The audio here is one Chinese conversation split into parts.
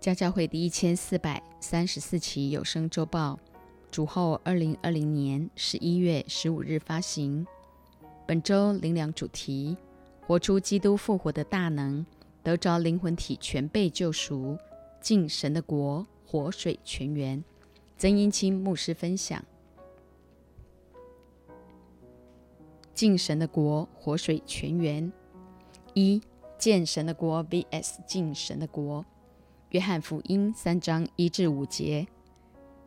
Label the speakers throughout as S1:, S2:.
S1: 家教会第一千四百三十四期有声周报，主后二零二零年十一月十五日发行。本周灵粮主题：活出基督复活的大能，得着灵魂体全被救赎，进神的国，活水泉源。曾英清牧师分享：进神的国，活水泉源。一见神的国 vs 进神的国。约翰福音三章一至五节，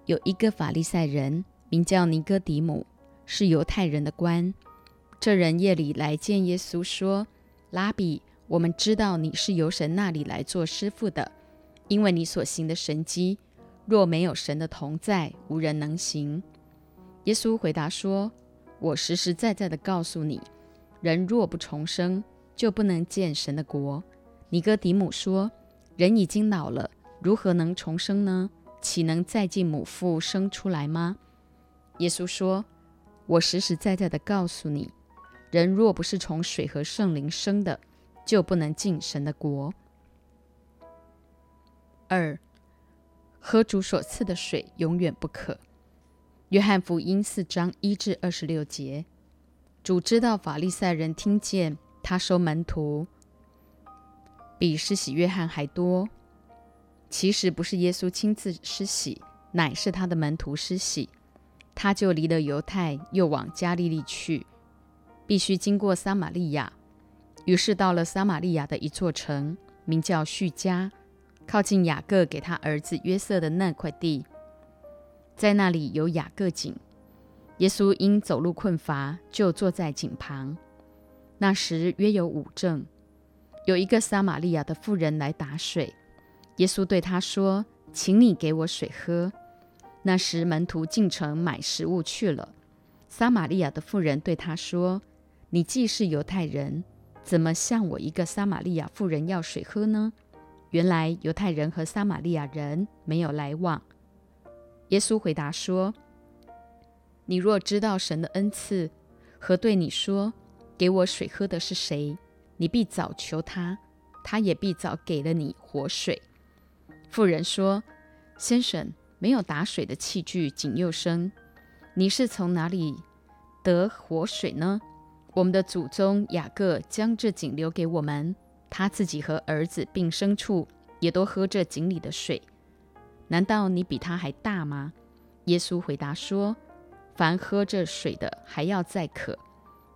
S1: 有一个法利赛人名叫尼哥底母，是犹太人的官。这人夜里来见耶稣，说：“拉比，我们知道你是由神那里来做师傅的，因为你所行的神迹，若没有神的同在，无人能行。”耶稣回答说：“我实实在在的告诉你，人若不重生，就不能见神的国。”尼哥底母说。人已经老了，如何能重生呢？岂能再进母腹生出来吗？耶稣说：“我实实在在的告诉你，人若不是从水和圣灵生的，就不能进神的国。”二，喝主所赐的水永远不渴。约翰福音四章一至二十六节，主知道法利赛人听见他收门徒。比施洗约翰还多。其实不是耶稣亲自施洗，乃是他的门徒施洗。他就离了犹太，又往加利利去，必须经过撒玛利亚。于是到了撒玛利亚的一座城，名叫叙加，靠近雅各给他儿子约瑟的那块地。在那里有雅各井。耶稣因走路困乏，就坐在井旁。那时约有五正。有一个撒玛利亚的妇人来打水，耶稣对他说：“请你给我水喝。”那时门徒进城买食物去了。撒玛利亚的妇人对他说：“你既是犹太人，怎么向我一个撒玛利亚妇人要水喝呢？”原来犹太人和撒玛利亚人没有来往。耶稣回答说：“你若知道神的恩赐和对你说给我水喝的是谁？”你必早求他，他也必早给了你活水。妇人说：“先生，没有打水的器具，井又深，你是从哪里得活水呢？我们的祖宗雅各将这井留给我们，他自己和儿子并牲畜也都喝这井里的水。难道你比他还大吗？”耶稣回答说：“凡喝这水的，还要再渴。”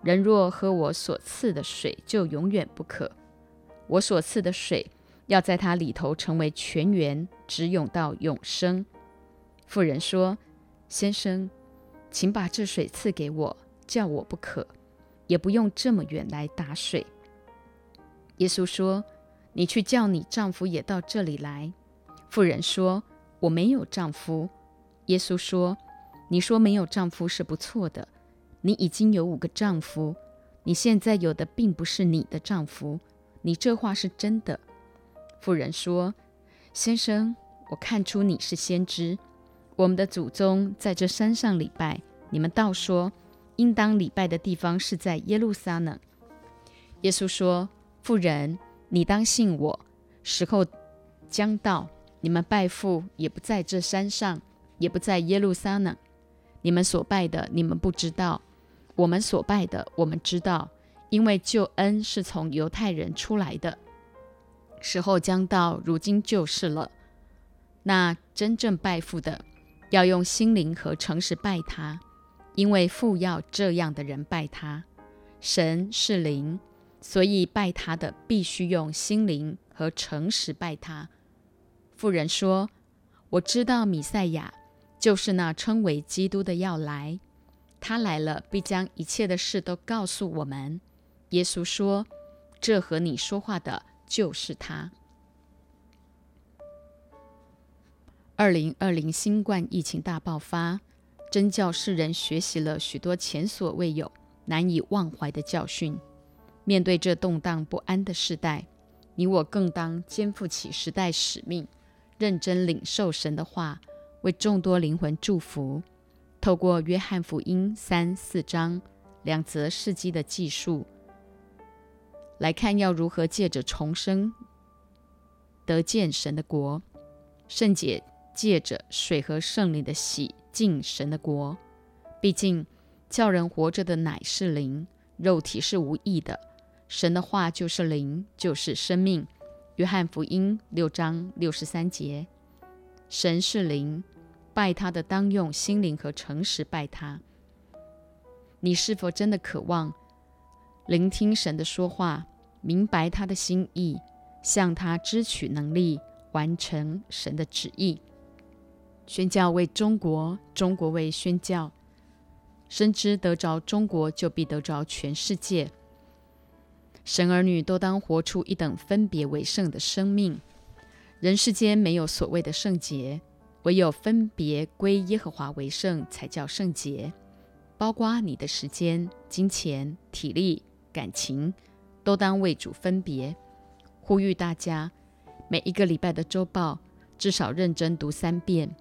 S1: 人若喝我所赐的水，就永远不渴。我所赐的水，要在它里头成为泉源，直涌到永生。妇人说：“先生，请把这水赐给我，叫我不渴，也不用这么远来打水。”耶稣说：“你去叫你丈夫也到这里来。”妇人说：“我没有丈夫。”耶稣说：“你说没有丈夫是不错的。”你已经有五个丈夫，你现在有的并不是你的丈夫。你这话是真的。妇人说：“先生，我看出你是先知。我们的祖宗在这山上礼拜，你们倒说应当礼拜的地方是在耶路撒冷。”耶稣说：“妇人，你当信我，时候将到，你们拜父也不在这山上，也不在耶路撒冷。你们所拜的，你们不知道。”我们所拜的，我们知道，因为救恩是从犹太人出来的。时候将到，如今就是了。那真正拜父的，要用心灵和诚实拜他，因为父要这样的人拜他。神是灵，所以拜他的必须用心灵和诚实拜他。妇人说：“我知道米赛亚就是那称为基督的要来。”他来了，必将一切的事都告诉我们。耶稣说：“这和你说话的就是他。”二零二零新冠疫情大爆发，真教世人学习了许多前所未有、难以忘怀的教训。面对这动荡不安的时代，你我更当肩负起时代使命，认真领受神的话，为众多灵魂祝福。透过约翰福音三四章两则事迹的记述来看，要如何借着重生得见神的国，圣洁借着水和圣灵的洗进神的国。毕竟，叫人活着的乃是灵，肉体是无益的。神的话就是灵，就是生命。约翰福音六章六十三节：神是灵，拜他的当用心灵和诚实拜他。你是否真的渴望聆听神的说话，明白他的心意，向他支取能力，完成神的旨意？宣教为中国，中国为宣教。深知得着中国，就必得着全世界。神儿女都当活出一等分别为圣的生命。人世间没有所谓的圣洁，唯有分别归耶和华为圣，才叫圣洁。包括你的时间、金钱、体力、感情，都当为主分别。呼吁大家，每一个礼拜的周报至少认真读三遍，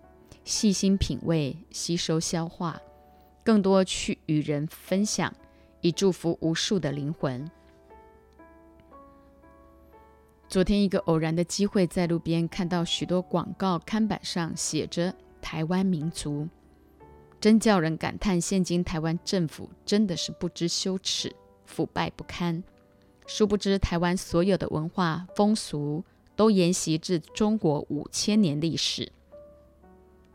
S1: 细心品味、吸收、消化。更多去与人分享，以祝福无数的灵魂。昨天一个偶然的机会，在路边看到许多广告看板上写着“台湾民族”，真叫人感叹：现今台湾政府真的是不知羞耻、腐败不堪。殊不知，台湾所有的文化风俗都沿袭自中国五千年历史，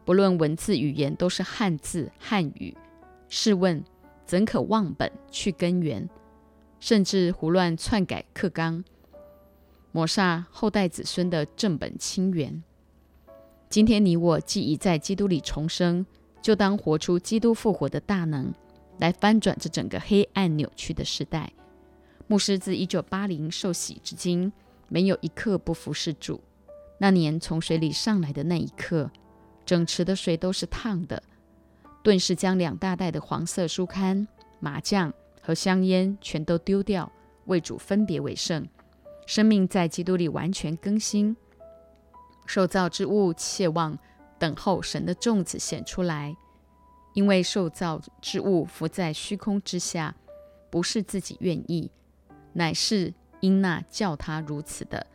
S1: 不论文字语言，都是汉字汉语。试问，怎可忘本去根源，甚至胡乱篡改课纲，抹煞后代子孙的正本清源？今天你我既已在基督里重生，就当活出基督复活的大能，来翻转这整个黑暗扭曲的时代。牧师自一九八零受洗至今，没有一刻不服侍主。那年从水里上来的那一刻，整池的水都是烫的。顿时将两大袋的黄色书刊、麻将和香烟全都丢掉，为主分别为圣。生命在基督里完全更新。受造之物切望等候神的种子显出来，因为受造之物浮在虚空之下，不是自己愿意，乃是因那叫他如此的。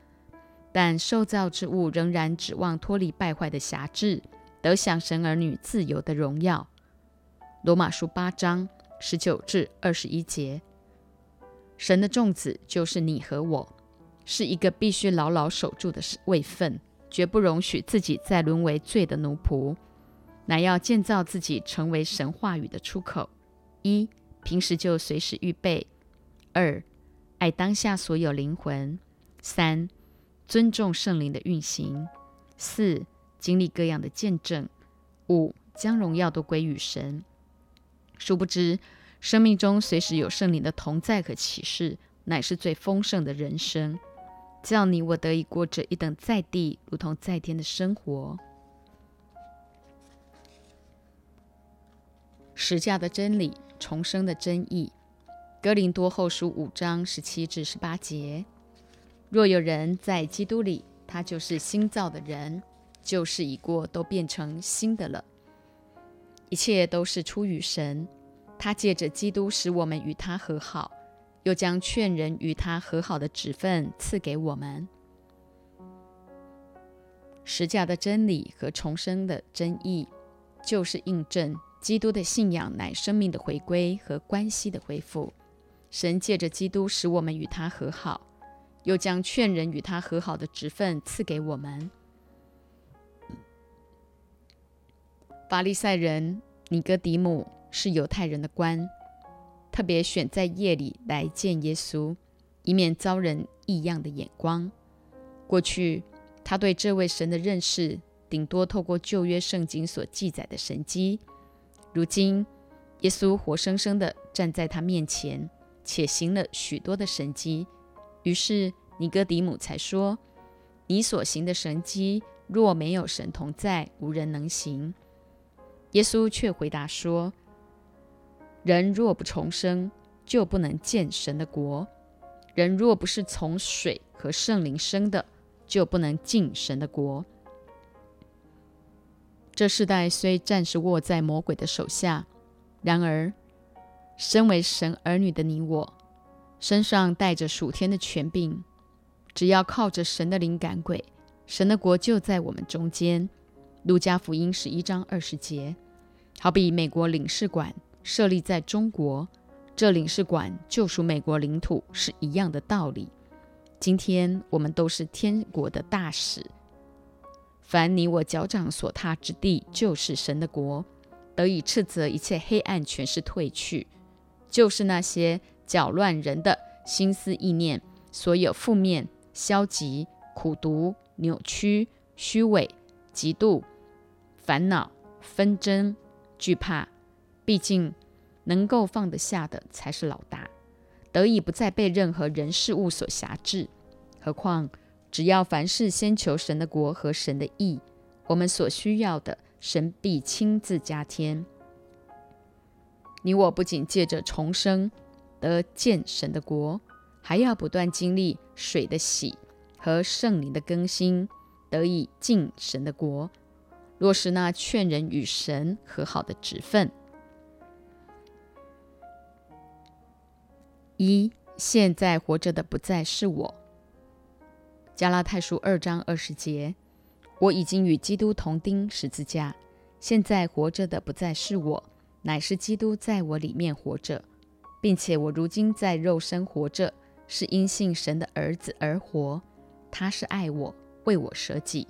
S1: 但受造之物仍然指望脱离败坏的辖制，得享神儿女自由的荣耀。罗马书八章十九至二十一节，神的众子就是你和我，是一个必须牢牢守住的位分，绝不容许自己再沦为罪的奴仆，乃要建造自己成为神话语的出口。一，平时就随时预备；二，爱当下所有灵魂；三，尊重圣灵的运行；四，经历各样的见证；五，将荣耀都归于神。殊不知，生命中随时有圣灵的同在和启示，乃是最丰盛的人生，叫你我得以过着一等在地如同在天的生活。十架的真理，重生的真意。哥林多后书五章十七至十八节：若有人在基督里，他就是新造的人，旧事已过，都变成新的了。一切都是出于神，他借着基督使我们与他和好，又将劝人与他和好的职分赐给我们。十架的真理和重生的真意，就是印证基督的信仰乃生命的回归和关系的恢复。神借着基督使我们与他和好，又将劝人与他和好的职分赐给我们。法利赛人尼哥底母是犹太人的官，特别选在夜里来见耶稣，以免遭人异样的眼光。过去他对这位神的认识，顶多透过旧约圣经所记载的神迹。如今耶稣活生生的站在他面前，且行了许多的神迹，于是尼哥底母才说：“你所行的神迹，若没有神同在，无人能行。”耶稣却回答说：“人若不重生，就不能见神的国；人若不是从水和圣灵生的，就不能进神的国。”这世代虽暂时握在魔鬼的手下，然而，身为神儿女的你我，身上带着属天的权柄，只要靠着神的灵感鬼，神的国就在我们中间。路加福音十一章二十节，好比美国领事馆设立在中国，这领事馆就属美国领土，是一样的道理。今天我们都是天国的大使，凡你我脚掌所踏之地，就是神的国，得以斥责一切黑暗权势退去，就是那些搅乱人的心思意念，所有负面、消极、苦毒、扭曲、虚伪、嫉妒。烦恼、纷争、惧怕，毕竟能够放得下的才是老大，得以不再被任何人事物所辖制。何况，只要凡事先求神的国和神的义，我们所需要的，神必亲自加添。你我不仅借着重生得见神的国，还要不断经历水的洗和圣灵的更新，得以进神的国。落实那劝人与神和好的职分。一，现在活着的不再是我。加拉太书二章二十节，我已经与基督同钉十字架，现在活着的不再是我，乃是基督在我里面活着，并且我如今在肉身活着，是因信神的儿子而活，他是爱我，为我舍己。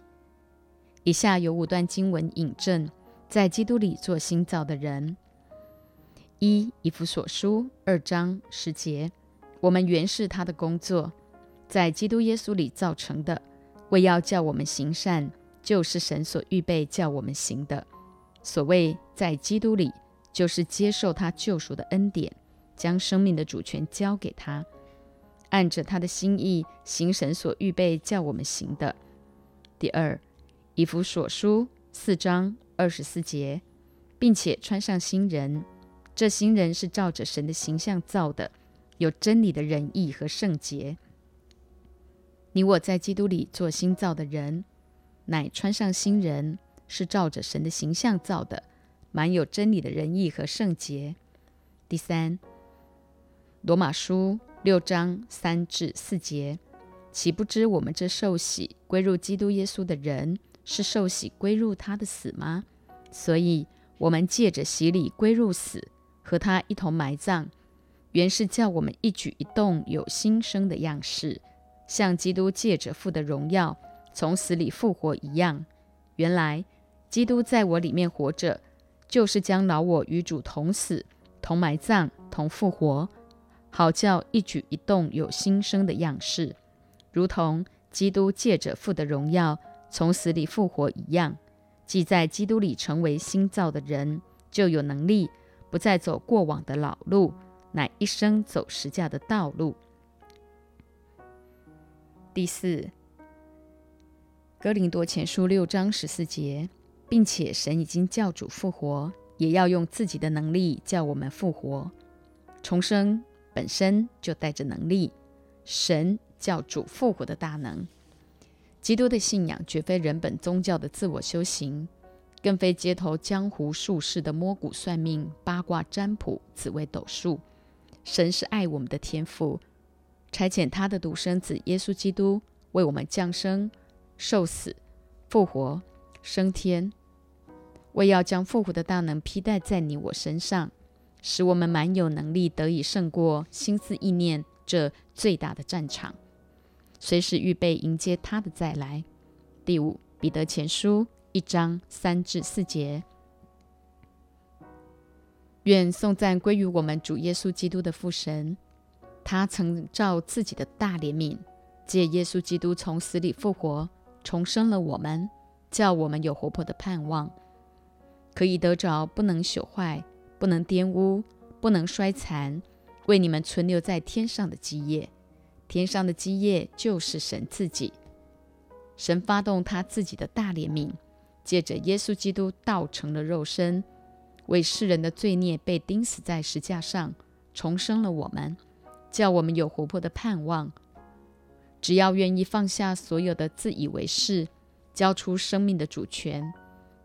S1: 以下有五段经文引证，在基督里做新造的人。一以弗所书二章十节，我们原是他的工作，在基督耶稣里造成的，为要叫我们行善，就是神所预备叫我们行的。所谓在基督里，就是接受他救赎的恩典，将生命的主权交给他，按着他的心意行神所预备叫我们行的。第二。以弗所书四章二十四节，并且穿上新人，这新人是照着神的形象造的，有真理的仁义和圣洁。你我在基督里做新造的人，乃穿上新人，是照着神的形象造的，满有真理的仁义和圣洁。第三，罗马书六章三至四节，岂不知我们这受洗归入基督耶稣的人？是受洗归入他的死吗？所以，我们借着洗礼归入死，和他一同埋葬，原是叫我们一举一动有新生的样式，像基督借着父的荣耀从死里复活一样。原来，基督在我里面活着，就是将老我与主同死、同埋葬、同复活，好叫一举一动有新生的样式，如同基督借着父的荣耀。从死里复活一样，即在基督里成为新造的人，就有能力不再走过往的老路，乃一生走实价的道路。第四，哥林多前书六章十四节，并且神已经叫主复活，也要用自己的能力叫我们复活。重生本身就带着能力，神叫主复活的大能。基督的信仰绝非人本宗教的自我修行，更非街头江湖术士的摸骨算命、八卦占卜、紫微斗数。神是爱我们的天赋，差遣他的独生子耶稣基督为我们降生、受死、复活、升天，为要将复活的大能披戴在你我身上，使我们满有能力得以胜过心思意念这最大的战场。随时预备迎接他的再来。第五，彼得前书一章三至四节。愿颂赞归于我们主耶稣基督的父神，他曾照自己的大怜悯，借耶稣基督从死里复活，重生了我们，叫我们有活泼的盼望，可以得着不能朽坏、不能玷污、不能衰残，为你们存留在天上的基业。天上的基业就是神自己，神发动他自己的大怜悯，借着耶稣基督道成了肉身，为世人的罪孽被钉死在石架上，重生了我们，叫我们有活泼的盼望。只要愿意放下所有的自以为是，交出生命的主权，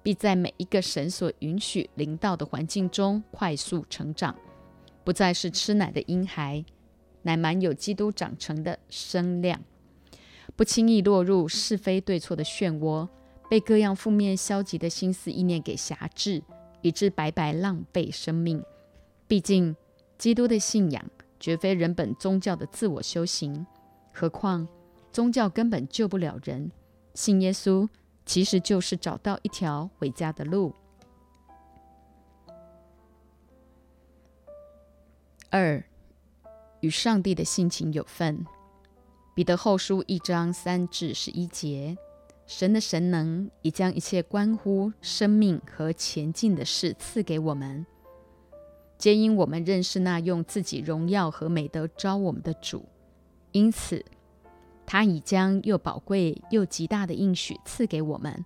S1: 必在每一个神所允许临到的环境中快速成长，不再是吃奶的婴孩。乃满有基督长成的身量，不轻易落入是非对错的漩涡，被各样负面消极的心思意念给辖制，以致白白浪费生命。毕竟，基督的信仰绝非人本宗教的自我修行，何况宗教根本救不了人。信耶稣其实就是找到一条回家的路。二，与上帝的性情有份。彼得后书一章三至十一节，神的神能已将一切关乎生命和前进的事赐给我们，皆因我们认识那用自己荣耀和美德招我们的主。因此，他已将又宝贵又极大的应许赐给我们，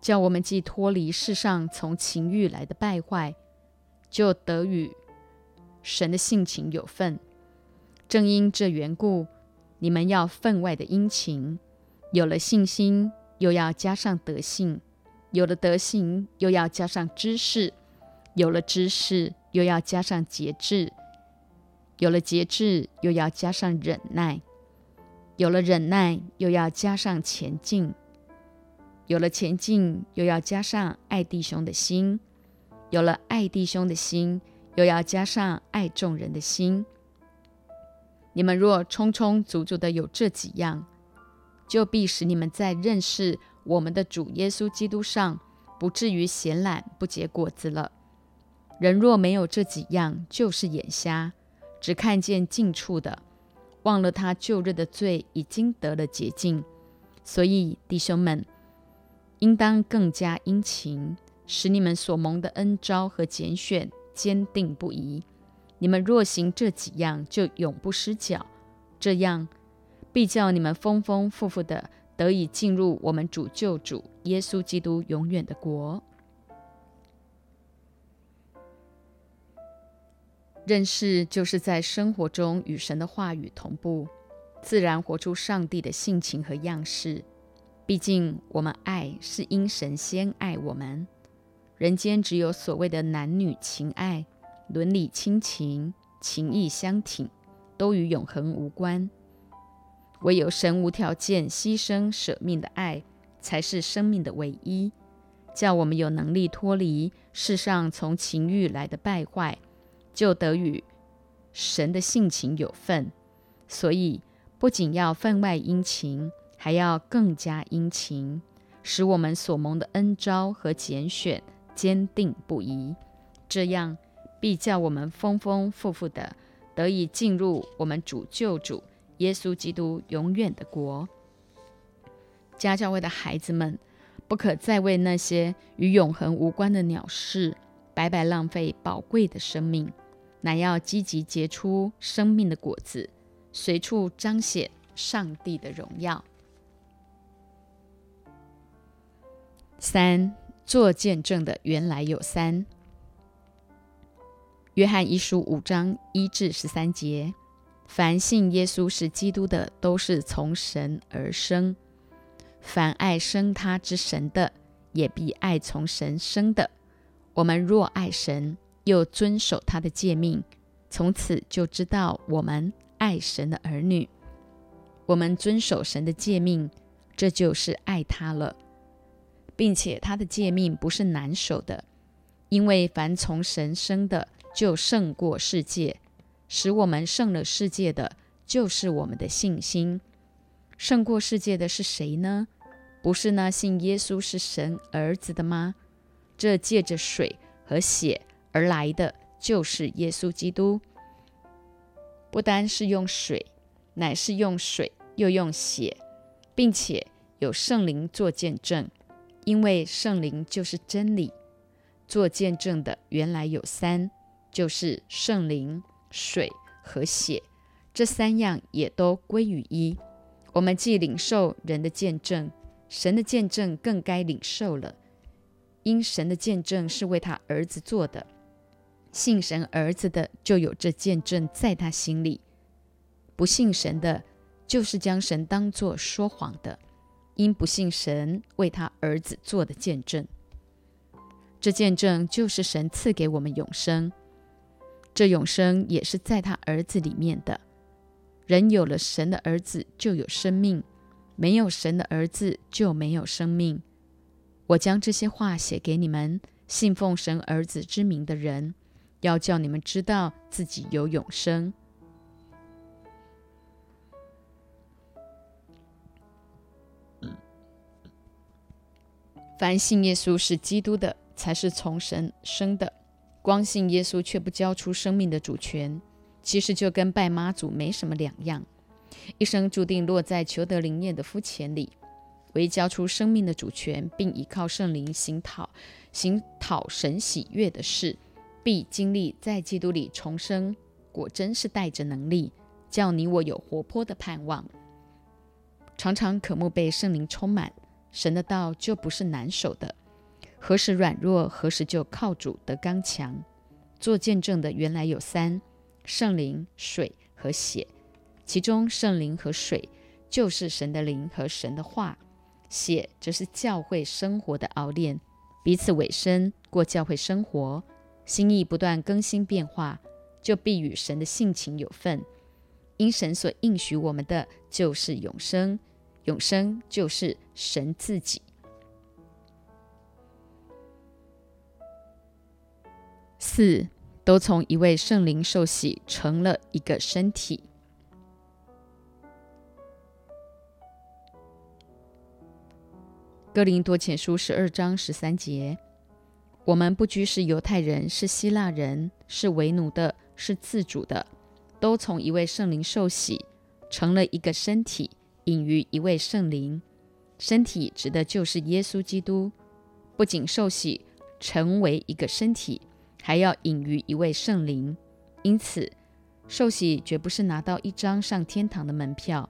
S1: 叫我们既脱离世上从情欲来的败坏，就得与。神的性情有份，正因这缘故，你们要分外的殷勤。有了信心，又要加上德性；有了德行，又要加上知识；有了知识，又要加上节制；有了节制，又要加上忍耐；有了忍耐，又要加上前进；有了前进，又要加上爱弟兄的心；有了爱弟兄的心。又要加上爱众人的心。你们若充充足足的有这几样，就必使你们在认识我们的主耶稣基督上，不至于闲懒不结果子了。人若没有这几样，就是眼瞎，只看见近处的，忘了他旧日的罪已经得了洁净。所以弟兄们，应当更加殷勤，使你们所蒙的恩招和拣选。坚定不移。你们若行这几样，就永不失脚。这样，必叫你们丰丰富富的得以进入我们主救主耶稣基督永远的国。认识就是在生活中与神的话语同步，自然活出上帝的性情和样式。毕竟，我们爱是因神先爱我们。人间只有所谓的男女情爱、伦理亲情、情义相挺，都与永恒无关。唯有神无条件牺牲舍命的爱，才是生命的唯一，叫我们有能力脱离世上从情欲来的败坏，就得与神的性情有份。所以，不仅要分外殷勤，还要更加殷勤，使我们所蒙的恩招和拣选。坚定不移，这样必叫我们丰丰富富的得以进入我们主救主耶稣基督永远的国。家教会的孩子们，不可再为那些与永恒无关的鸟事白白浪费宝贵的生命，乃要积极结出生命的果子，随处彰显上帝的荣耀。三。做见证的原来有三。约翰一书五章一至十三节：凡信耶稣是基督的，都是从神而生；凡爱生他之神的，也必爱从神生的。我们若爱神，又遵守他的诫命，从此就知道我们爱神的儿女。我们遵守神的诫命，这就是爱他了。并且他的诫命不是难守的，因为凡从神生的，就胜过世界；使我们胜了世界的，就是我们的信心。胜过世界的是谁呢？不是那信耶稣是神儿子的吗？这借着水和血而来的，就是耶稣基督。不单是用水，乃是用水又用血，并且有圣灵做见证。因为圣灵就是真理，做见证的原来有三，就是圣灵、水和血，这三样也都归于一。我们既领受人的见证，神的见证更该领受了，因神的见证是为他儿子做的。信神儿子的就有这见证在他心里，不信神的，就是将神当作说谎的。因不信神为他儿子做的见证，这见证就是神赐给我们永生。这永生也是在他儿子里面的。人有了神的儿子，就有生命，没有神的儿子就没有生命。我将这些话写给你们，信奉神儿子之名的人，要叫你们知道自己有永生。凡信耶稣是基督的，才是从神生的；光信耶稣却不交出生命的主权，其实就跟拜妈祖没什么两样。一生注定落在求得灵验的肤浅里，唯交出生命的主权，并依靠圣灵行讨行讨神喜悦的事，必经历在基督里重生。果真是带着能力，叫你我有活泼的盼望，常常渴慕被圣灵充满。神的道就不是难守的，何时软弱，何时就靠主得刚强。做见证的原来有三：圣灵、水和血。其中圣灵和水就是神的灵和神的话，血则是教会生活的熬炼，彼此委身过教会生活，心意不断更新变化，就必与神的性情有份。因神所应许我们的就是永生。永生就是神自己。四都从一位圣灵受洗，成了一个身体。哥林多前书十二章十三节：我们不拘是犹太人，是希腊人，是为奴的，是自主的，都从一位圣灵受洗，成了一个身体。隐于一位圣灵，身体指的就是耶稣基督。不仅受洗成为一个身体，还要隐于一位圣灵。因此，受洗绝不是拿到一张上天堂的门票，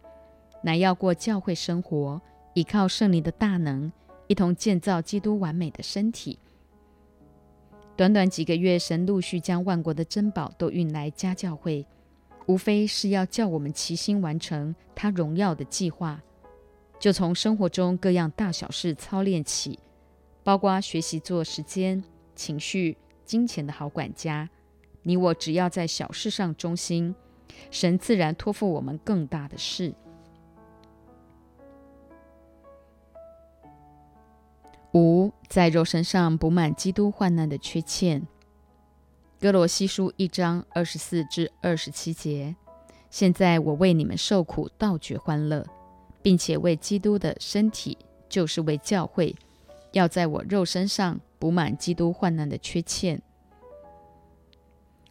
S1: 乃要过教会生活，依靠圣灵的大能，一同建造基督完美的身体。短短几个月，神陆续将万国的珍宝都运来家教会。无非是要叫我们齐心完成他荣耀的计划，就从生活中各样大小事操练起，包括学习做时间、情绪、金钱的好管家。你我只要在小事上忠心，神自然托付我们更大的事。五，在肉身上补满基督患难的缺欠。哥罗西书一章二十四至二十七节。现在我为你们受苦，倒觉欢乐，并且为基督的身体，就是为教会，要在我肉身上补满基督患难的缺欠。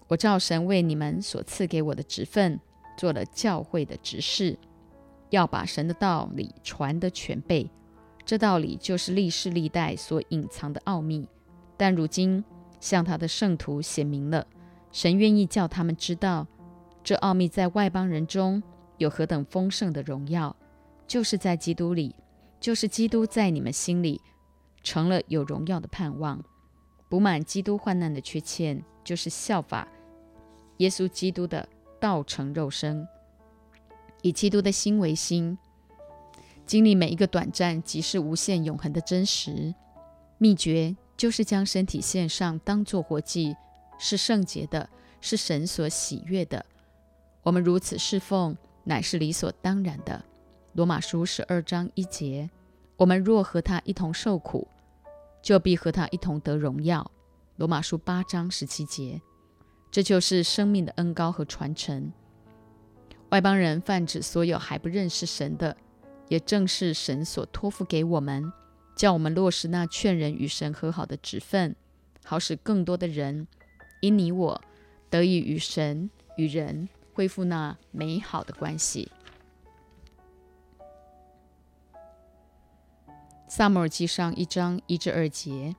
S1: 我照神为你们所赐给我的职分，做了教会的执事，要把神的道理传得全备。这道理就是历世历代所隐藏的奥秘，但如今。向他的圣徒显明了，神愿意叫他们知道，这奥秘在外邦人中有何等丰盛的荣耀，就是在基督里，就是基督在你们心里成了有荣耀的盼望，补满基督患难的缺欠，就是效法耶稣基督的道成肉身，以基督的心为心，经历每一个短暂即是无限永恒的真实秘诀。就是将身体献上，当作活祭，是圣洁的，是神所喜悦的。我们如此侍奉，乃是理所当然的。罗马书十二章一节：我们若和他一同受苦，就必和他一同得荣耀。罗马书八章十七节：这就是生命的恩高和传承。外邦人泛指所有还不认识神的，也正是神所托付给我们。叫我们落实那劝人与神和好的职分，好使更多的人因你我得以与神与人恢复那美好的关系。萨姆尔记上一章一至二节：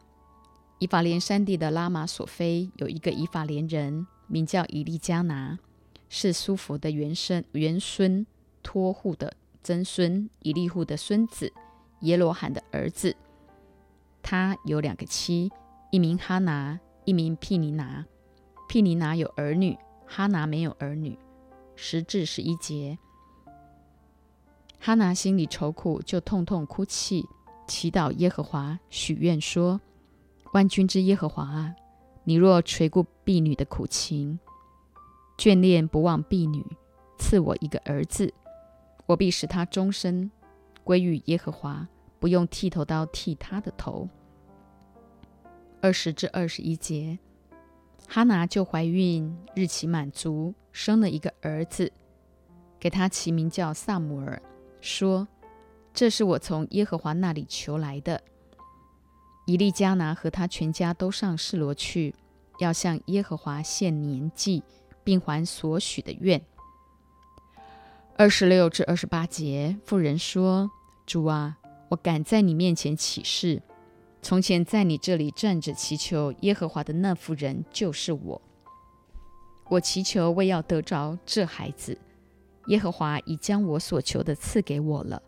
S1: 以法莲山地的拉玛索菲有一个以法莲人，名叫以利加拿，是苏弗的原生原孙托户的曾孙，以利户的孙子。耶罗罕的儿子，他有两个妻，一名哈拿，一名毗尼拿。毗尼拿有儿女，哈拿没有儿女。十至十一节，哈拿心里愁苦，就痛痛哭泣，祈祷耶和华，许愿说：“万军之耶和华啊，你若垂顾婢女的苦情，眷恋不忘婢女，赐我一个儿子，我必使他终身。”归于耶和华，不用剃头刀剃他的头。二十至二十一节，哈拿就怀孕，日期满足，生了一个儿子，给他起名叫萨姆尔，说：“这是我从耶和华那里求来的。”以利加拿和他全家都上示罗去，要向耶和华献年祭，并还所许的愿。二十六至二十八节，妇人说：“主啊，我敢在你面前起誓，从前在你这里站着祈求耶和华的那妇人就是我。我祈求为要得着这孩子，耶和华已将我所求的赐给我了，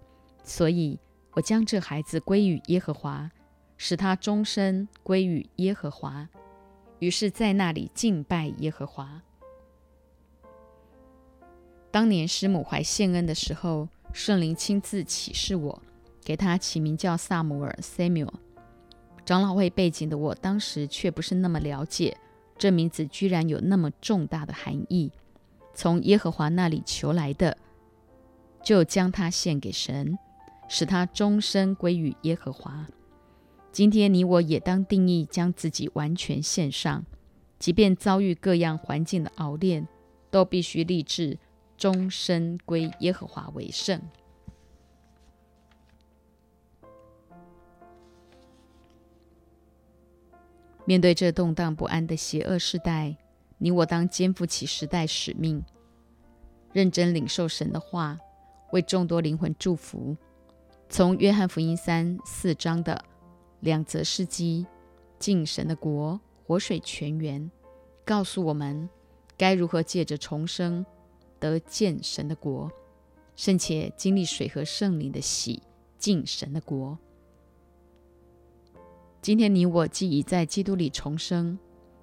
S1: 所以我将这孩子归于耶和华。”使他终身归于耶和华，于是，在那里敬拜耶和华。当年师母怀献恩的时候，圣灵亲自启示我，给他起名叫萨姆尔 （Samuel）。长老会背景的我，当时却不是那么了解这名字居然有那么重大的含义。从耶和华那里求来的，就将他献给神，使他终身归于耶和华。今天你我也当定义，将自己完全献上，即便遭遇各样环境的熬炼，都必须立志终身归耶和华为圣。面对这动荡不安的邪恶时代，你我当肩负起时代使命，认真领受神的话，为众多灵魂祝福。从约翰福音三四章的。两则事迹，进神的国，活水泉源，告诉我们该如何借着重生得见神的国，甚且经历水和圣灵的喜，进神的国。今天你我既已在基督里重生，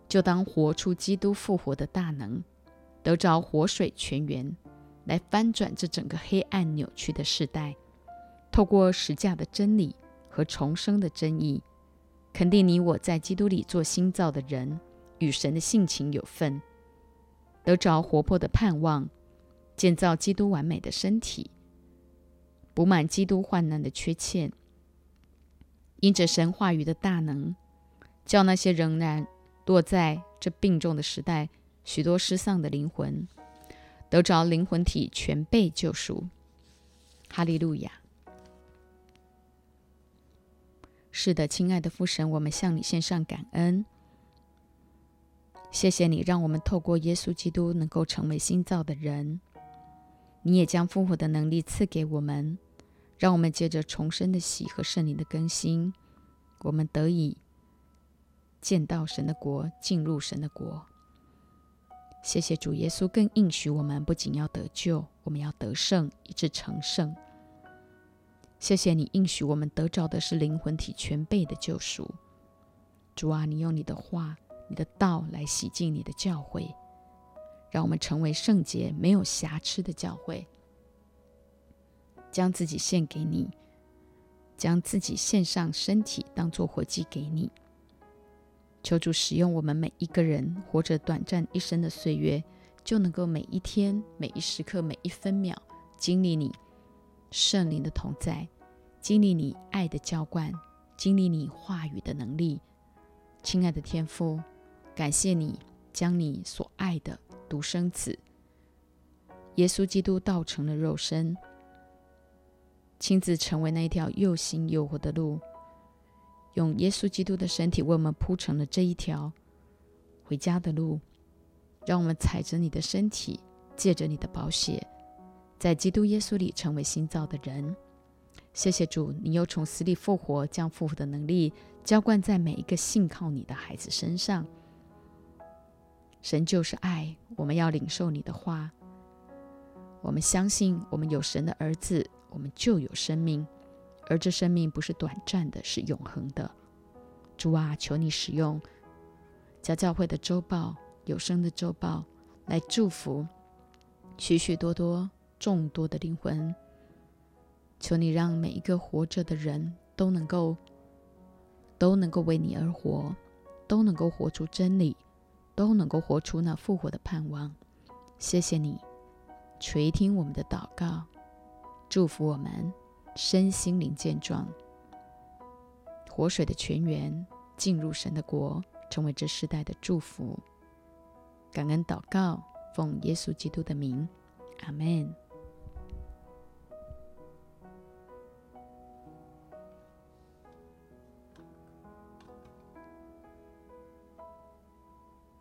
S1: 就当活出基督复活的大能，得着活水泉源，来翻转这整个黑暗扭曲的时代。透过实价的真理。和重生的真意，肯定你我在基督里做新造的人，与神的性情有份，得着活泼的盼望，建造基督完美的身体，补满基督患难的缺欠。因着神话语的大能，叫那些仍然落在这病重的时代，许多失丧的灵魂，得着灵魂体全被救赎。哈利路亚。是的，亲爱的父神，我们向你献上感恩。谢谢你，让我们透过耶稣基督能够成为新造的人。你也将复活的能力赐给我们，让我们借着重生的喜和圣灵的更新，我们得以见到神的国，进入神的国。谢谢主耶稣，更应许我们不仅要得救，我们要得胜，以致成圣。谢谢你应许我们得着的是灵魂体全备的救赎，主啊，你用你的话、你的道来洗净你的教会，让我们成为圣洁、没有瑕疵的教会，将自己献给你，将自己献上身体当做活祭给你。求主使用我们每一个人活着短暂一生的岁月，就能够每一天、每一时刻、每一分秒经历你。圣灵的同在，经历你爱的浇灌，经历你话语的能力。亲爱的天父，感谢你将你所爱的独生子耶稣基督道成了肉身，亲自成为那一条又新又活的路，用耶稣基督的身体为我们铺成了这一条回家的路，让我们踩着你的身体，借着你的宝血。在基督耶稣里成为新造的人，谢谢主，你又从死里复活，将复活的能力浇灌在每一个信靠你的孩子身上。神就是爱，我们要领受你的话。我们相信，我们有神的儿子，我们就有生命，而这生命不是短暂的，是永恒的。主啊，求你使用教教会的周报、有声的周报来祝福许许多多。众多的灵魂，求你让每一个活着的人都能够，都能够为你而活，都能够活出真理，都能够活出那复活的盼望。谢谢你垂听我们的祷告，祝福我们，身心灵健壮，活水的泉源进入神的国，成为这世代的祝福。感恩祷告，奉耶稣基督的名，阿门。